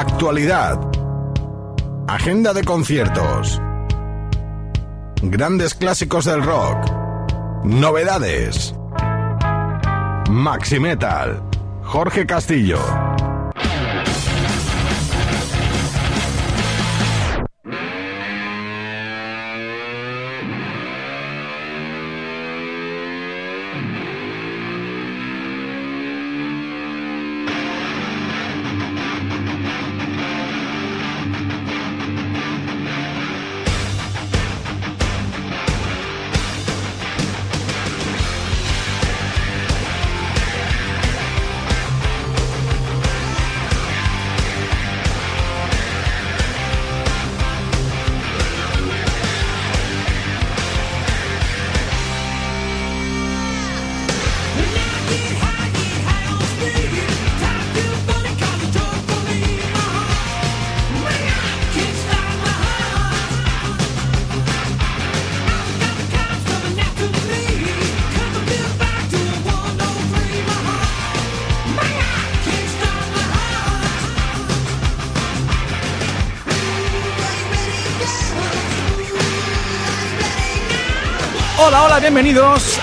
actualidad, agenda de conciertos, grandes clásicos del rock, novedades. Maxi Metal, Jorge Castillo.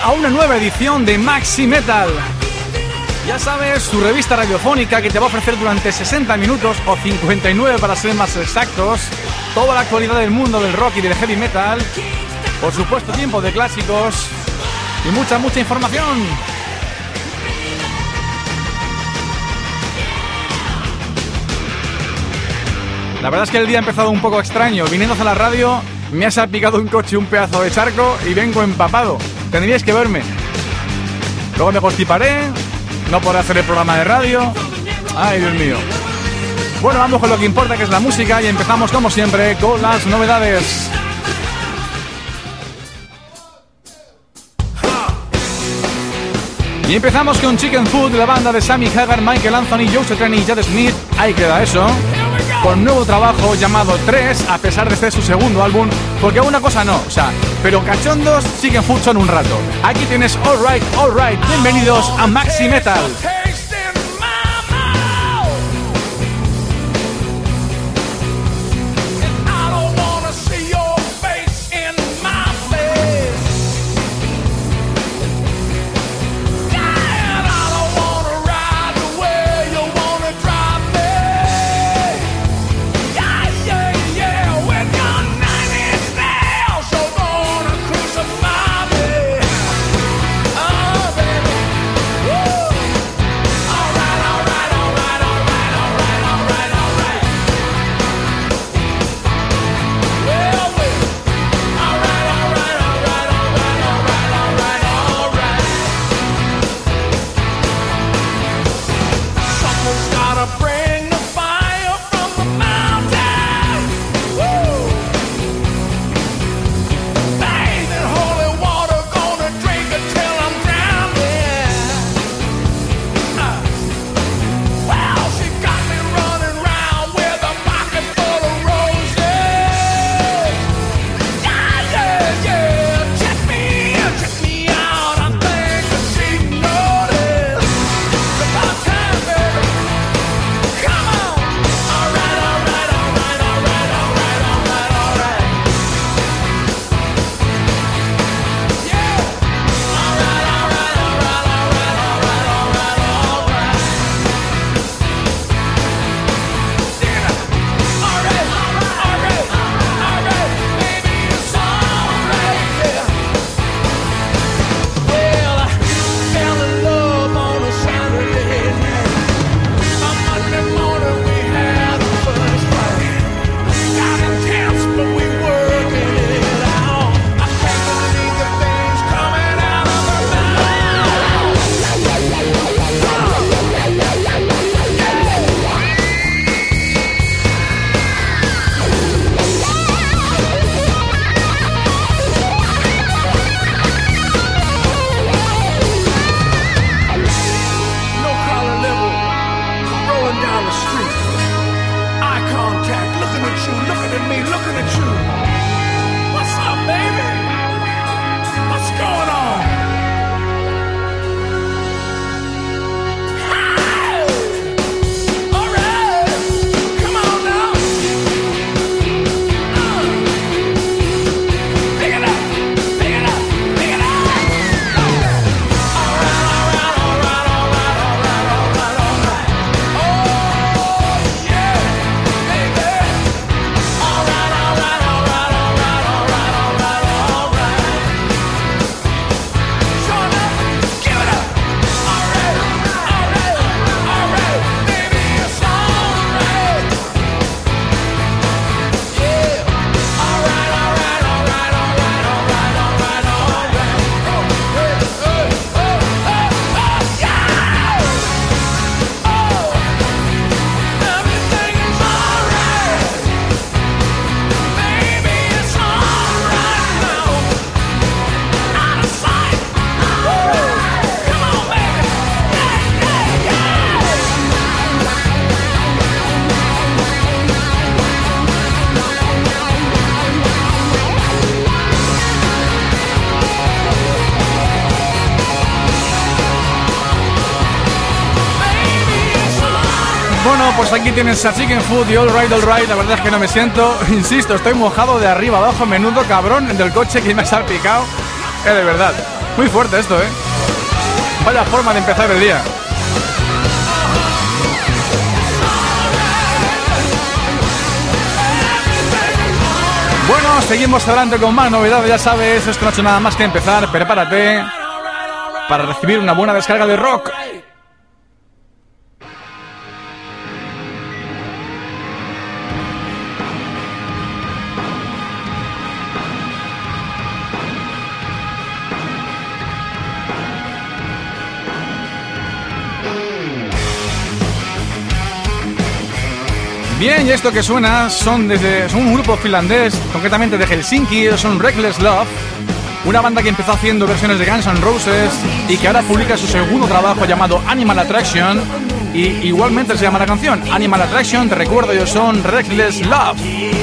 A una nueva edición de Maxi Metal. Ya sabes, tu revista radiofónica que te va a ofrecer durante 60 minutos o 59 para ser más exactos, toda la actualidad del mundo del rock y del heavy metal. Por supuesto, tiempo de clásicos y mucha, mucha información. La verdad es que el día ha empezado un poco extraño. Viniendo a la radio, me ha salpicado un coche un pedazo de charco y vengo empapado. Tendríais que verme. Luego me constiparé, no podré hacer el programa de radio. Ay, Dios mío. Bueno, vamos con lo que importa, que es la música, y empezamos como siempre con las novedades. Y empezamos con Chicken Food, la banda de Sammy Hagar, Michael Anthony, Joe Satriani y Jad Smith. Ahí queda eso con nuevo trabajo llamado 3, a pesar de ser su segundo álbum, porque una cosa no, o sea, pero cachondos siguen en un rato. Aquí tienes Alright, Alright, bienvenidos a Maxi Metal. Tienes a Chicken Food y All Right, All Right. La verdad es que no me siento, insisto, estoy mojado de arriba abajo. Menudo cabrón del coche que me ha salpicado. Eh, de verdad. Muy fuerte esto, ¿eh? Vaya forma de empezar el día. Bueno, seguimos adelante con más novedades, ya sabes, esto no ha hecho nada más que empezar, prepárate para recibir una buena descarga de rock. Y esto que suena son, desde, un grupo finlandés, concretamente de Helsinki, son Reckless Love, una banda que empezó haciendo versiones de Guns N' Roses y que ahora publica su segundo trabajo llamado Animal Attraction y igualmente se llama la canción Animal Attraction, te recuerdo, ellos son Reckless Love.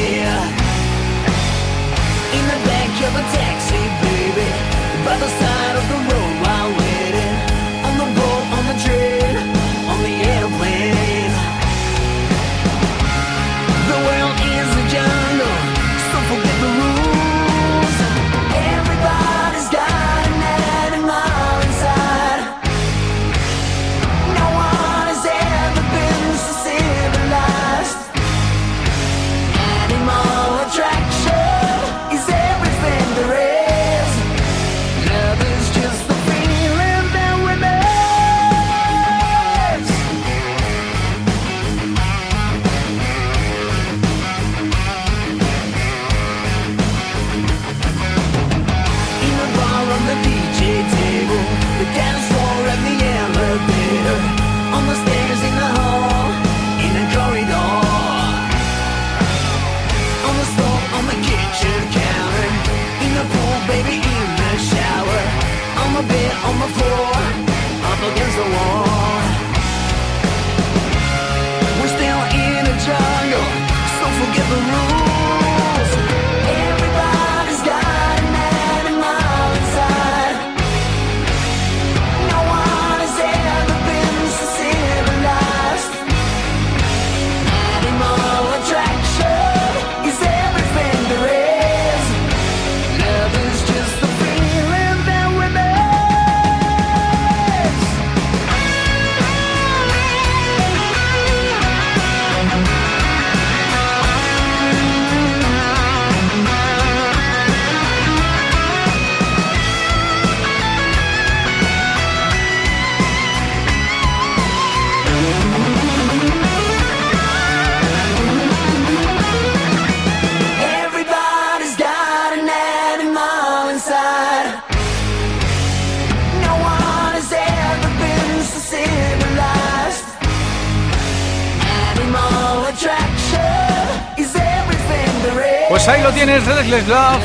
Pues ahí lo tienes, Redless Love,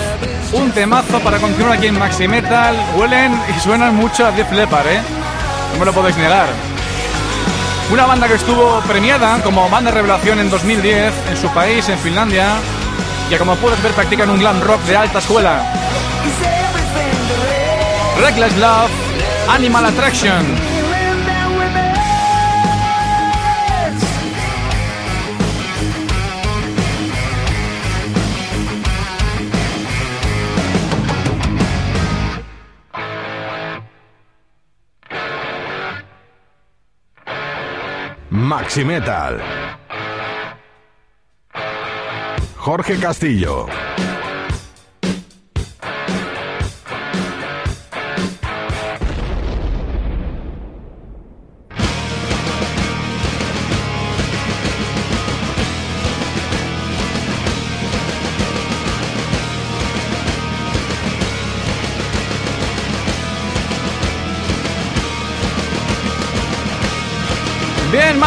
un temazo para continuar aquí en Maxi Metal. Huelen y suenan mucho a Def Leppard, ¿eh? No me lo podéis negar. Una banda que estuvo premiada como banda revelación en 2010 en su país, en Finlandia, y como puedes ver practican un glam rock de alta escuela. Reckless Love, Animal Attraction. Maxi Metal. Jorge Castillo.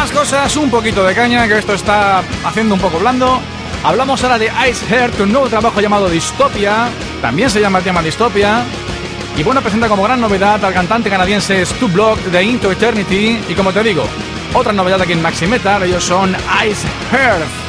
Más cosas, un poquito de caña, que esto está haciendo un poco blando. Hablamos ahora de Ice Heart, un nuevo trabajo llamado Dystopia. También se llama el tema Dystopia. Y bueno, presenta como gran novedad al cantante canadiense Stu Block de Into Eternity. Y como te digo, otra novedad aquí en Maxi Metal, ellos son Ice Heart.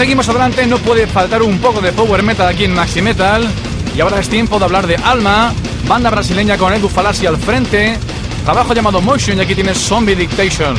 Seguimos adelante, no puede faltar un poco de power metal aquí en Maxi Metal. Y ahora es tiempo de hablar de Alma, banda brasileña con Edu Falassi al frente, trabajo llamado Motion y aquí tienes Zombie Dictation.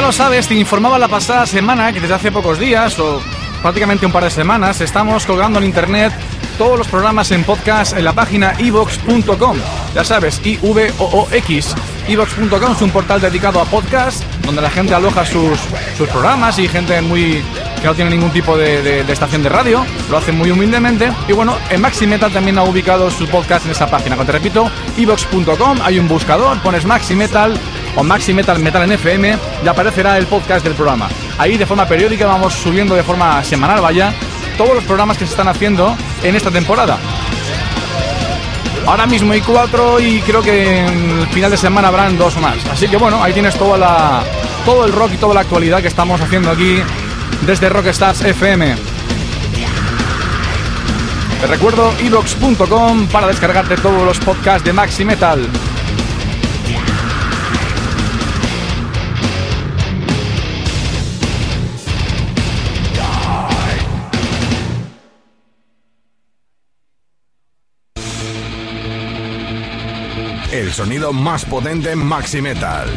Ya lo sabes, te informaba la pasada semana que desde hace pocos días o prácticamente un par de semanas estamos colgando en internet todos los programas en podcast en la página evox.com. Ya sabes, I-V-O-O-X. Evox.com es un portal dedicado a podcast donde la gente aloja sus, sus programas y gente muy que no tiene ningún tipo de, de- de estación de radio, lo hace muy humildemente. Y bueno, en Maxi Metal también ha ubicado su podcast en esa página. Como te repito, evox.com, hay un buscador, pones Maxi Metal o Maxi Metal Metal en FM y aparecerá el podcast del programa. Ahí de forma periódica vamos subiendo de forma semanal, vaya, todos los programas que se están haciendo en esta temporada. Ahora mismo hay cuatro y creo que en el final de semana habrán dos más. Así que bueno, ahí tienes toda la, todo el rock y toda la actualidad que estamos haciendo aquí desde Rockstars FM. Te recuerdo evox.com para descargarte todos los podcasts de Maxi Metal. El sonido más potente en Maxi Metal.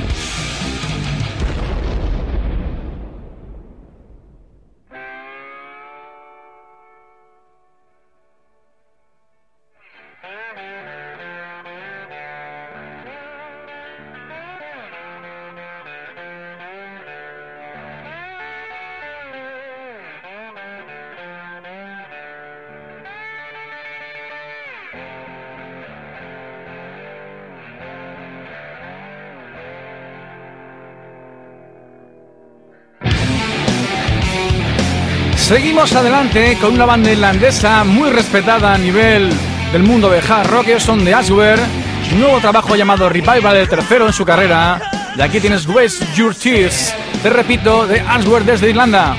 Seguimos adelante con una banda irlandesa muy respetada a nivel del mundo de hard rock, son de Ashware, nuevo trabajo llamado Revival, el tercero en su carrera. Y aquí tienes Waste Your Tears, te repito, de Ashware desde Irlanda.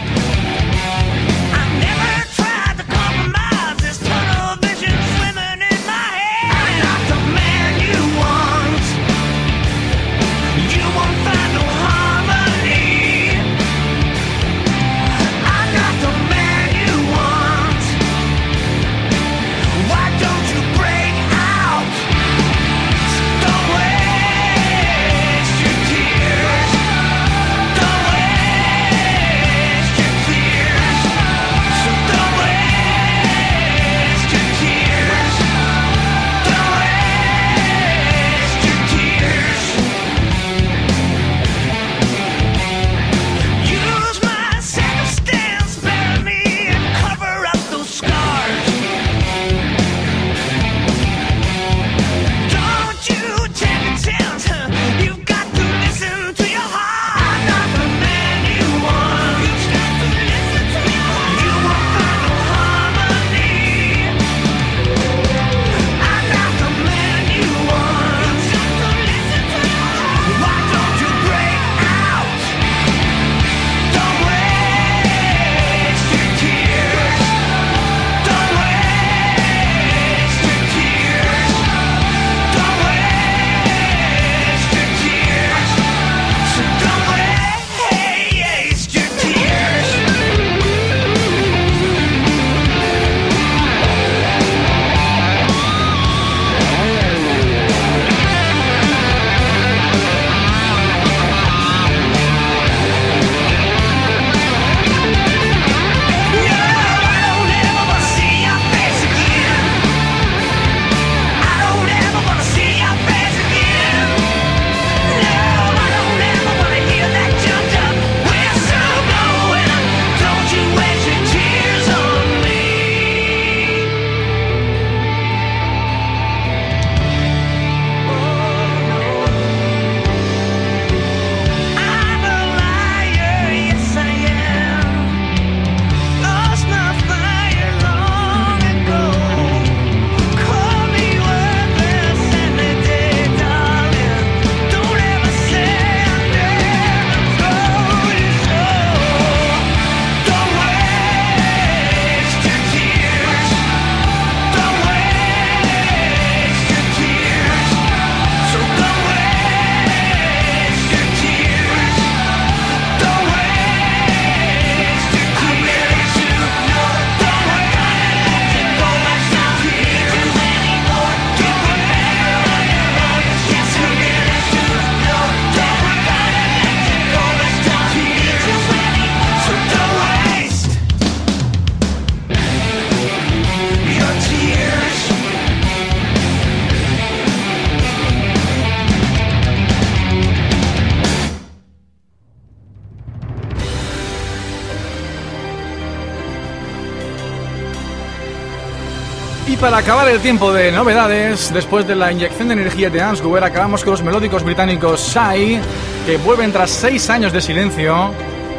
Para acabar el tiempo de novedades, después de la inyección de energía de Ansgower, acabamos con los melódicos británicos Sai, que vuelven tras seis años de silencio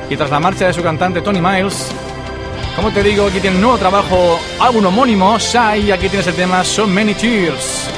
y tras la marcha de su cantante Tony Miles. Como te digo, aquí tiene un nuevo trabajo, álbum homónimo, Sai, y aquí tienes el tema So Many Tears.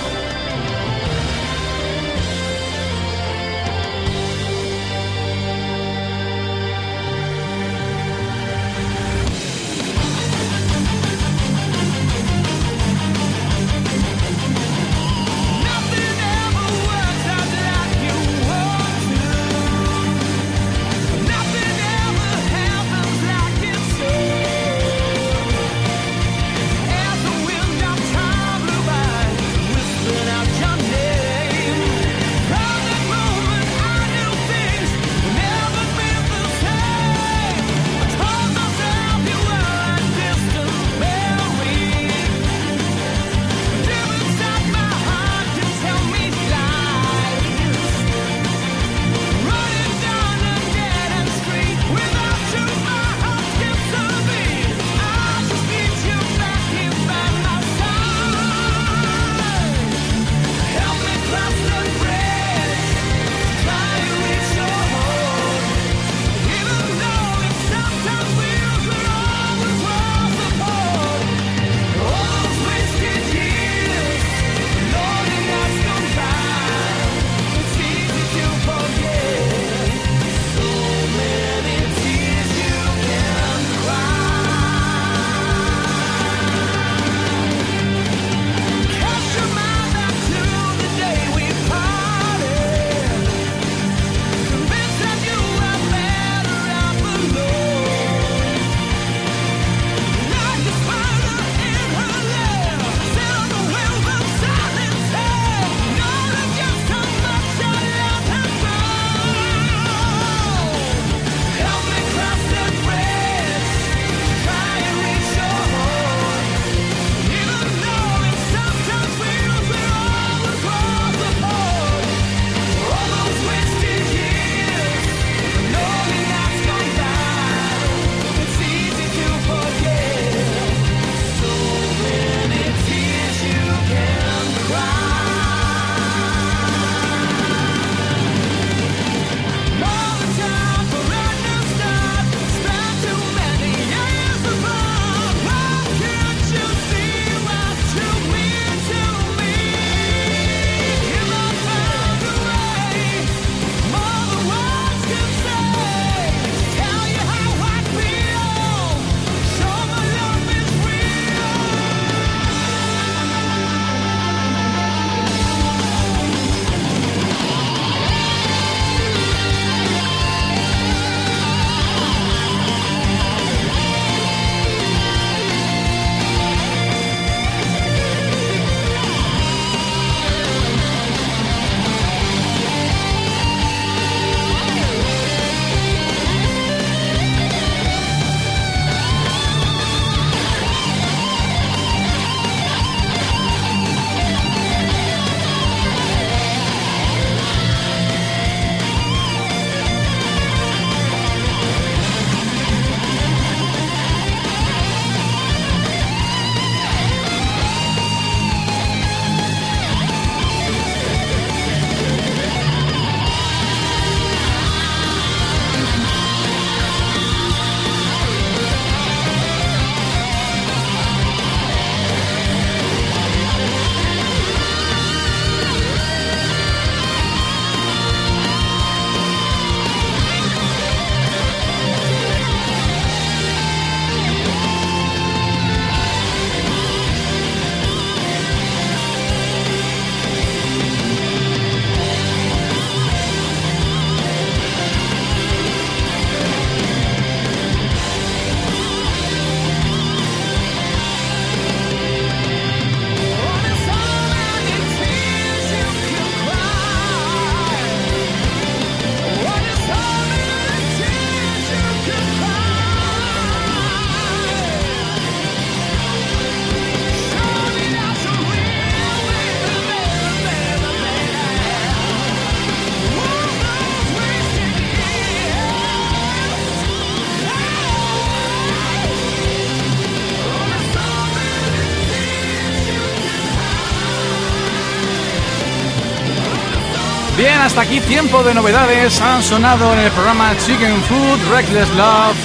Hasta aquí tiempo de novedades. Han sonado en el programa Chicken Food, Reckless Love,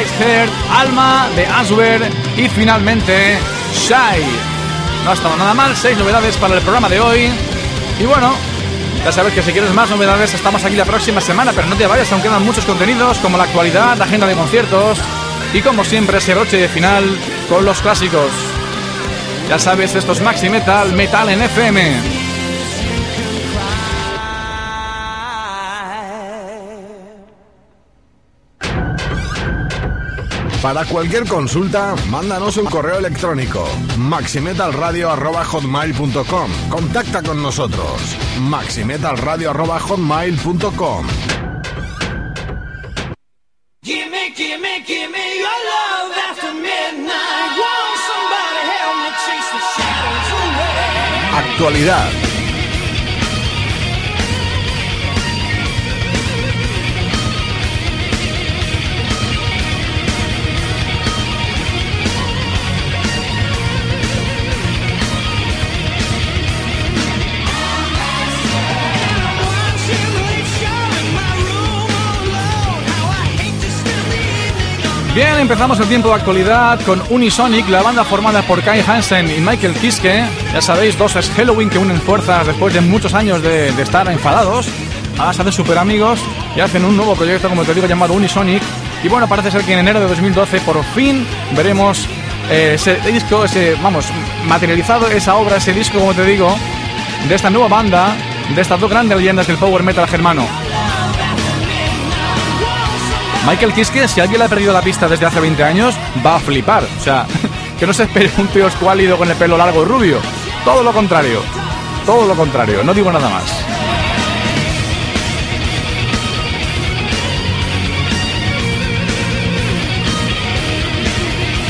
Ice Heart, Alma de Aswer y finalmente Shy. No ha estado nada mal, seis novedades para el programa de hoy. Y bueno, ya sabes que si quieres más novedades estamos aquí la próxima semana, pero no te vayas, aún quedan muchos contenidos como la actualidad, la agenda de conciertos y como siempre ese broche de final con los clásicos. Ya sabes, esto es Maxi Metal, Metal en FM. Para cualquier consulta, mándanos un correo electrónico maximetalradio.hotmail.com Contacta con nosotros maximetalradio.hotmail.com Actualidad Bien, empezamos el tiempo de actualidad con Unisonic, la banda formada por Kai Hansen y Michael Kiske. Ya sabéis, dos es Halloween que unen fuerzas después de muchos años de, estar enfadados. Ahora se hacen super amigos y hacen un nuevo proyecto, como te digo, llamado Unisonic. Y bueno, parece ser que en enero de 2012 por fin veremos eh, ese disco, vamos, materializado esa obra, ese disco, como te digo, de esta nueva banda, de estas dos grandes leyendas del power metal germano. Michael Kiske, si alguien le ha perdido la pista desde hace 20 años, va a flipar. O sea, que no se espere un tío escuálido con el pelo largo y rubio. Todo lo contrario. Todo lo contrario. No digo nada más.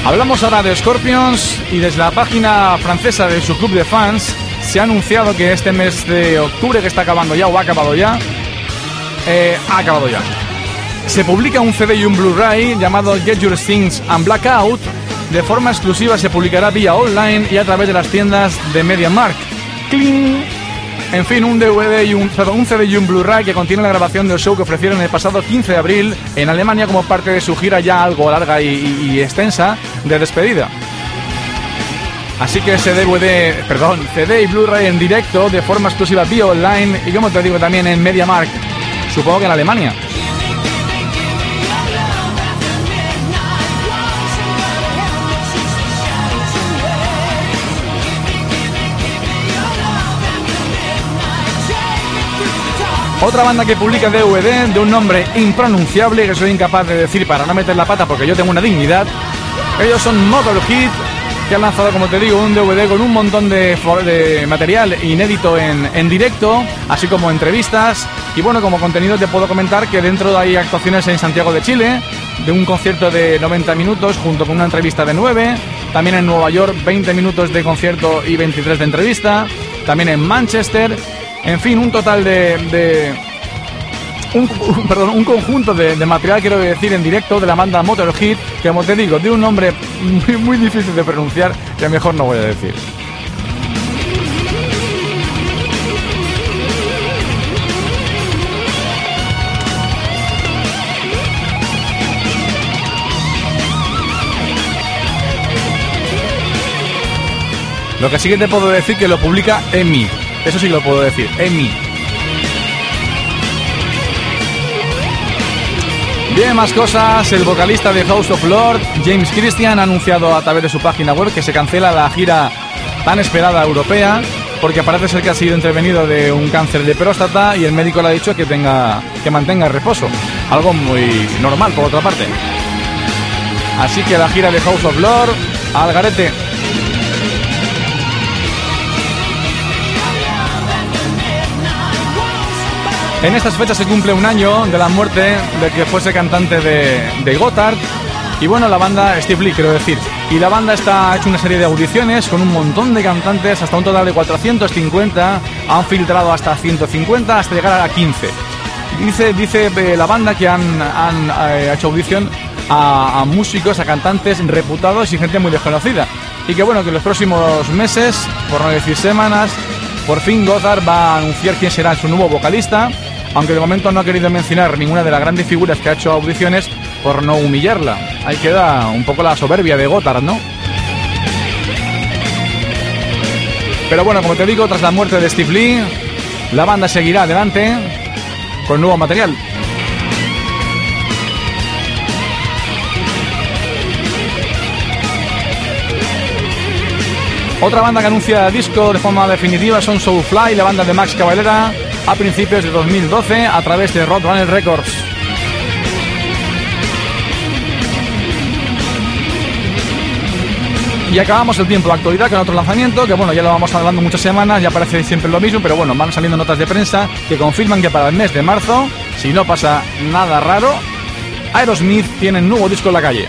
Hablamos ahora de Scorpions y desde la página francesa de su club de fans se ha anunciado que este mes de octubre que está acabando ya o ha acabado ya, eh, ha acabado ya se publica un CD y un Blu-ray llamado Get Your Things and Blackout. De forma exclusiva se publicará vía online y a través de las tiendas de MediaMark. ¡Cling! En fin, un DVD y un, un CD y un Blu-ray que contiene la grabación del show que ofrecieron el pasado 15 de abril en Alemania como parte de su gira ya algo larga y, extensa de despedida. Así que ese DVD, perdón, CD y Blu-ray en directo de forma exclusiva vía online y como te digo también en MediaMark, supongo que en Alemania. Otra banda que publica DVD de un nombre impronunciable que soy incapaz de decir para no meter la pata porque yo tengo una dignidad. Ellos son Motorhead, que han lanzado, como te digo, un DVD con un montón de, material inédito en, en, directo, así como entrevistas. Y bueno, como contenido te puedo comentar que dentro hay actuaciones en Santiago de Chile, de un concierto de 90 minutos junto con una entrevista de 9. También en Nueva York 20 minutos de concierto y 23 de entrevista. También en Manchester en fin, un total de... un, perdón, un conjunto de, material, quiero decir, en directo de la banda Motorhead, que como te digo, de un nombre muy, muy difícil de pronunciar, que mejor no voy a decir. Lo que sí que te puedo decir que lo publica EMI, eso sí lo puedo decir, Emi. Bien, más cosas. El vocalista de House of Lord, James Christian, ha anunciado a través de su página web que se cancela la gira tan esperada europea porque parece ser que ha sido intervenido de un cáncer de próstata y el médico le ha dicho que tenga que mantenga reposo, algo muy normal por otra parte. Así que la gira de House of Lord al garete. En estas fechas se cumple un año de la muerte de que fuese cantante de, de Gotthard. Y bueno, la banda, Steve Lee quiero decir. Y la banda está, ha hecho una serie de audiciones con un montón de cantantes, hasta un total de 450. Han filtrado hasta 150 hasta llegar a 15. Dice, dice eh, la banda que han, eh, hecho audición a, a, músicos, a cantantes reputados y gente muy desconocida. Y que bueno, que en los próximos meses, por no decir semanas, Por fin Gothard va a anunciar quién será su nuevo vocalista, aunque de momento no ha querido mencionar ninguna de las grandes figuras que ha hecho audiciones por no humillarla. Ahí queda un poco la soberbia de Gothard, ¿no? Pero bueno, como te digo, tras la muerte de Steve Lee, la banda seguirá adelante con nuevo material. Otra banda que anuncia disco de forma definitiva son Soulfly, la banda de Max Cavalera, a principios de 2012 a través de Roadrunner Records. Y acabamos el tiempo de actualidad con otro lanzamiento, que bueno, ya lo vamos hablando muchas semanas, ya parece siempre lo mismo, pero bueno, van saliendo notas de prensa que confirman que para el mes de marzo, si no pasa nada raro, Aerosmith tiene un nuevo disco en la calle.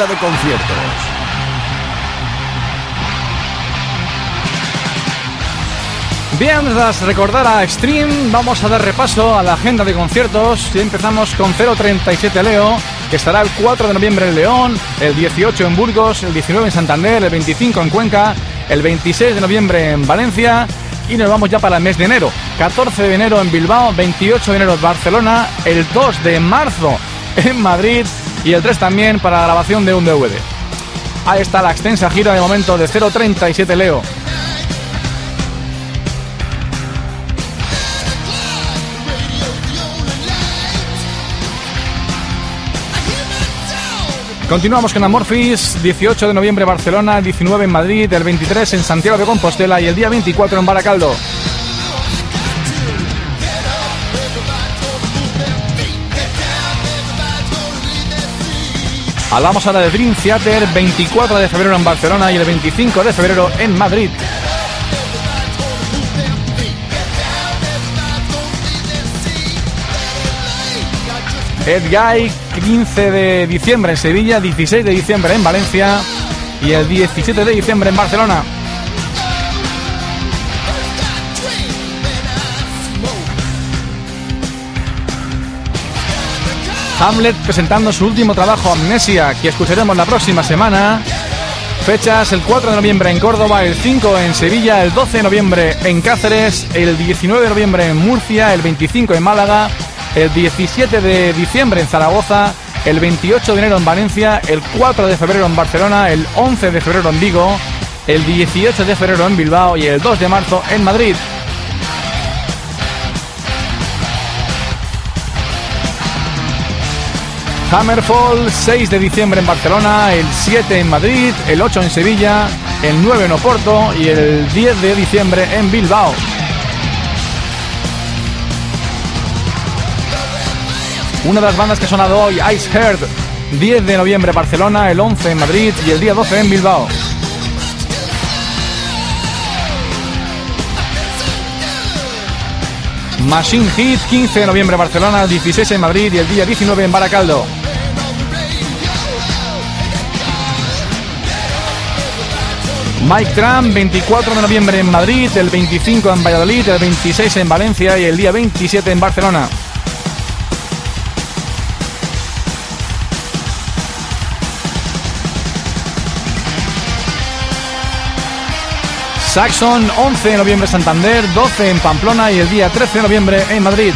De conciertos. Bien, tras recordar a Extreme, vamos a dar repaso a la agenda de conciertos y empezamos con 037 Leo, que estará el 4 de noviembre en León, el 18 en Burgos, el 19 en Santander, el 25 en Cuenca, el 26 de noviembre en Valencia y nos vamos ya para el mes de enero. 14 de enero en Bilbao, 28 de enero en Barcelona, el 2 de marzo en Madrid y el 3 también para la grabación de un DVD. Ahí está la extensa gira de momento de 037 Leo. Continuamos con Amorphis, 18 de noviembre Barcelona, 19 en Madrid, el 23 en Santiago de Compostela y el día 24 en Baracaldo. Hablamos ahora de Dream Theater, 24 de febrero en Barcelona y el 25 de febrero en Madrid. Ed Guy, 15 de diciembre en Sevilla, 16 de diciembre en Valencia y el 17 de diciembre en Barcelona. Hamlet presentando su último trabajo Amnesia, que escucharemos la próxima semana. Fechas el 4 de noviembre en Córdoba, el 5 en Sevilla, el 12 de noviembre en Cáceres, el 19 de noviembre en Murcia, el 25 en Málaga, el 17 de diciembre en Zaragoza, el 28 de enero en Valencia, el 4 de febrero en Barcelona, el 11 de febrero en Vigo, el 18 de febrero en Bilbao y el 2 de marzo en Madrid. Hammerfall, 6 de diciembre en Barcelona, el 7 en Madrid, el 8 en Sevilla, el 9 en Oporto y el 10 de diciembre en Bilbao. Una de las bandas que ha sonado hoy, Ice Heart, 10 de noviembre Barcelona, el 11 en Madrid y el día 12 en Bilbao. Machine Heat, 15 de noviembre Barcelona, 16 en Madrid y el día 19 en Baracaldo. Mike Trump, 24 de noviembre en Madrid, el 25 en Valladolid, el 26 en Valencia y el día 27 en Barcelona. Saxon, 11 de noviembre Santander, 12 en Pamplona y el día 13 de noviembre en Madrid.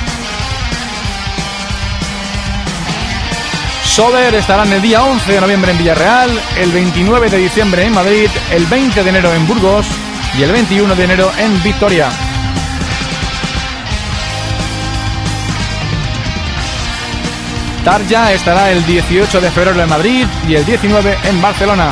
Sober estarán el día 11 de noviembre en Villarreal, el 29 de diciembre en Madrid, el 20 de enero en Burgos y el 21 de enero en Victoria. Tarja estará el 18 de febrero en Madrid y el 19 en Barcelona.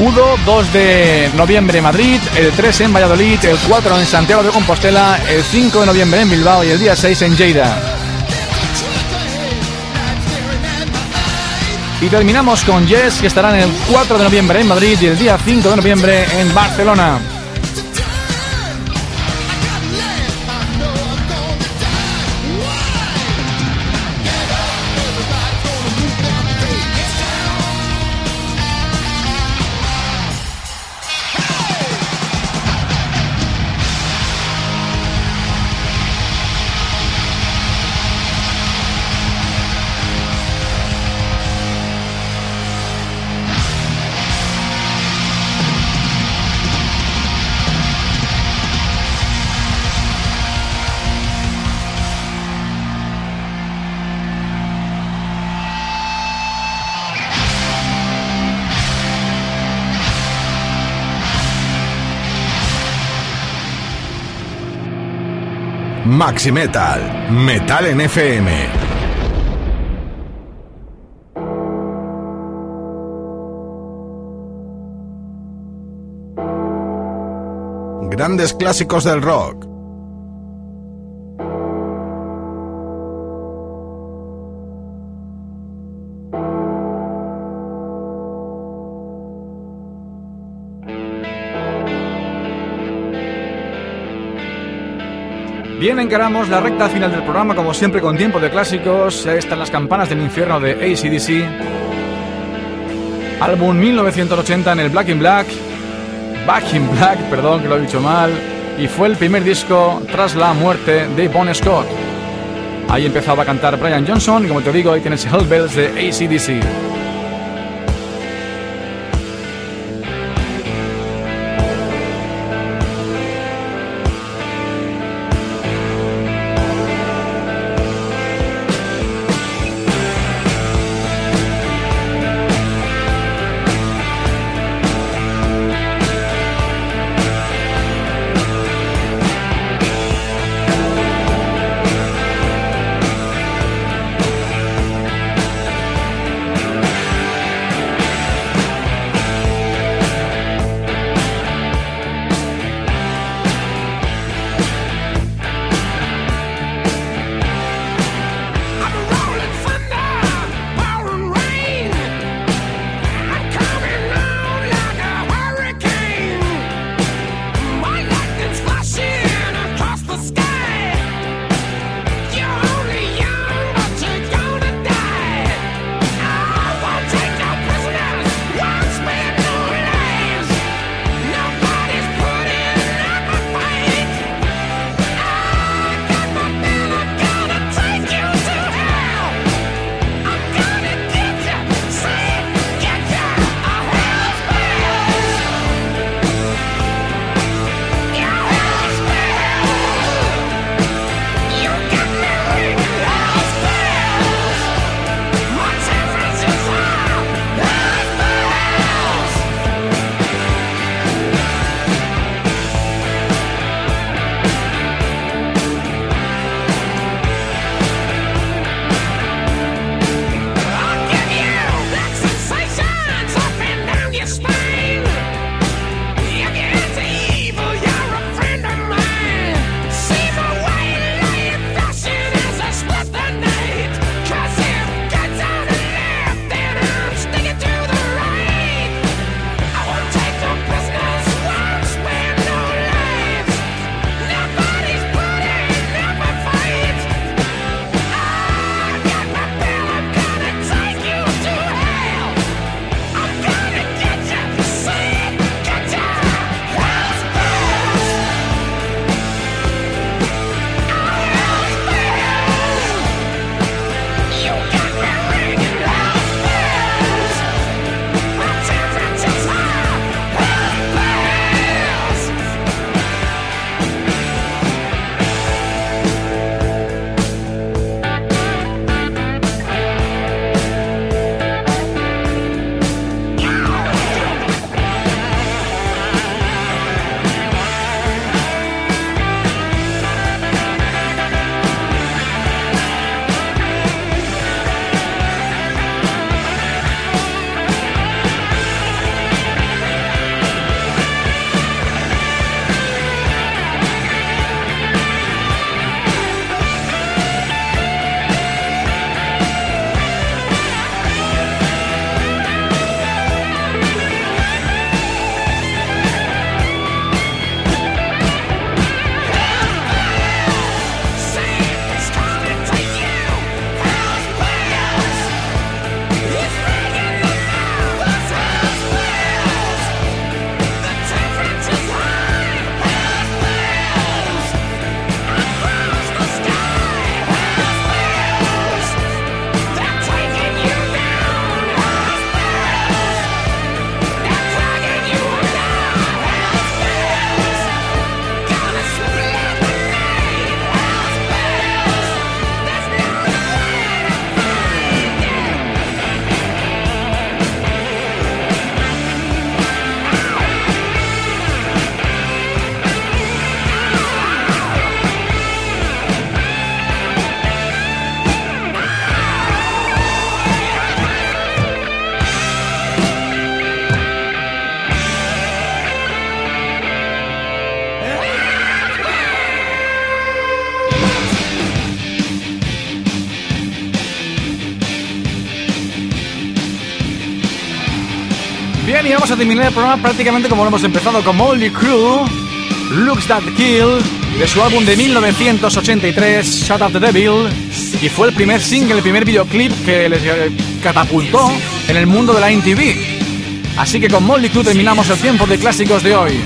Udo, 2 de noviembre en Madrid, el 3 en Valladolid, el 4 en Santiago de Compostela, el 5 de noviembre en Bilbao y el día 6 en Lleida. Y terminamos con Yes, que estarán el 4 de noviembre en Madrid y el día 5 de noviembre en Barcelona. Maxi Metal, Metal en FM. Grandes clásicos del rock. Encaramos la recta final del programa, como siempre, con tiempo de clásicos. Están las campanas del infierno de ACDC. Álbum 1980 en el Black in Black. Back in Black, perdón que lo he dicho mal. Y fue el primer disco tras la muerte de Bon Scott. Ahí empezaba a cantar Brian Johnson y como te digo, ahí tienes Hellbells de ACDC. Vamos a terminar el programa prácticamente como lo hemos empezado con Molly Crew, Looks That Kill. de su álbum de 1983, Shut Up the Devil, y fue el primer single, el primer videoclip que les eh, catapultó en el mundo de la MTV. Así que con Molly Crew terminamos el tiempo de clásicos de hoy.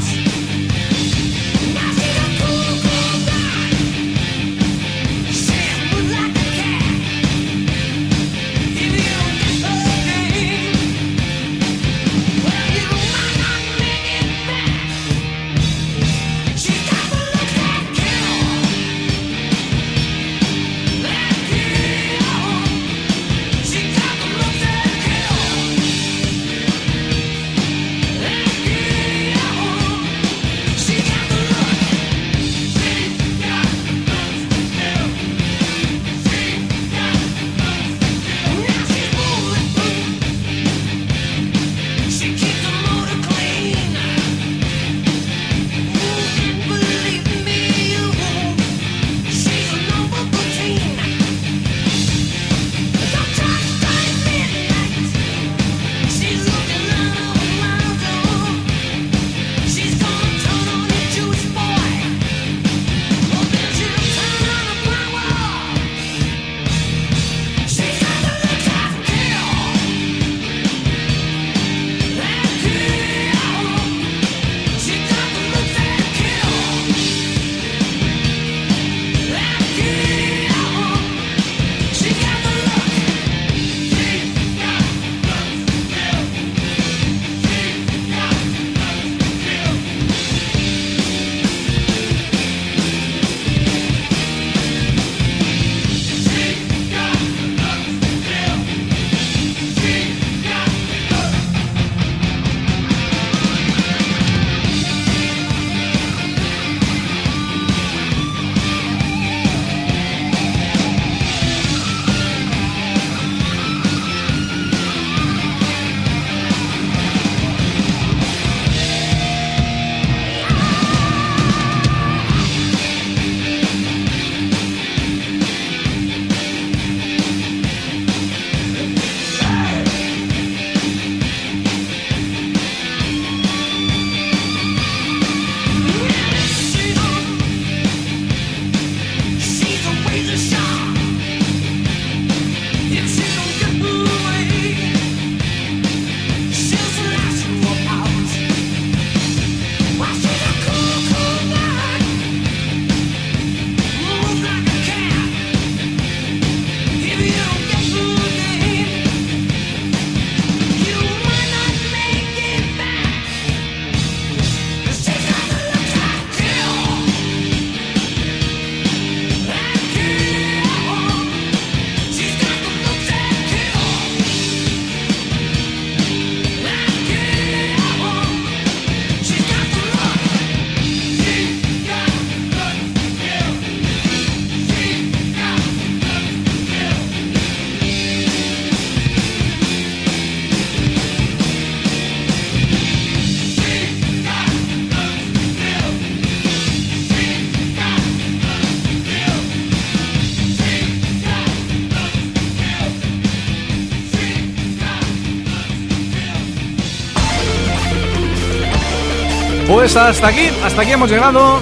Pues hasta aquí, hasta aquí hemos llegado.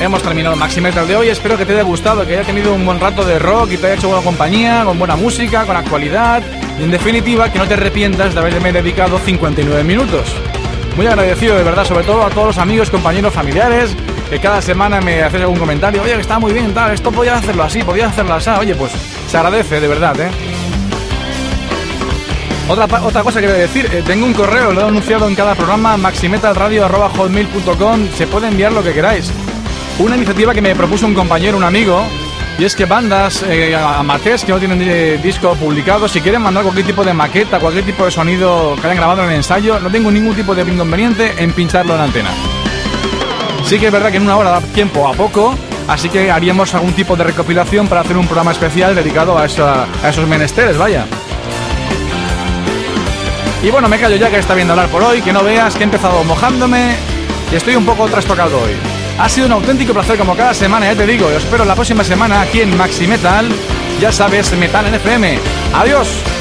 Hemos terminado el Maxi Metal de hoy. Espero que te haya gustado, que haya tenido un buen rato de rock y te haya hecho buena compañía, con buena música, con actualidad. Y en definitiva, que no te arrepientas de haberme dedicado 59 minutos. Muy agradecido de verdad, sobre todo a todos los amigos, compañeros, familiares, que cada semana me hacen algún comentario. Oye, que está muy bien, tal, esto podía hacerlo así, podía hacerlo así. Oye, pues se agradece, de verdad, ¿eh? Otra, cosa que decir, eh, tengo un correo, lo he anunciado en cada programa, maximetalradio.hotmail.com, se puede enviar lo que queráis. Una iniciativa que me propuso un compañero, un amigo, y es que bandas eh, amateurs que no tienen eh, disco publicado, si quieren mandar cualquier tipo de maqueta, cualquier tipo de sonido que hayan grabado en el ensayo, no tengo ningún tipo de inconveniente en pincharlo en antena. Sí que es verdad que en una hora da tiempo a poco, así que haríamos algún tipo de recopilación para hacer un programa especial dedicado a, a esos menesteres, vaya. Y bueno, me callo ya que está viendo hablar por hoy, que no veas que he empezado mojándome y estoy un poco trastocado hoy. Ha sido un auténtico placer como cada semana, ya te digo, y os espero la próxima semana aquí en Maxi Metal, ya sabes, Metal en FM. Adiós.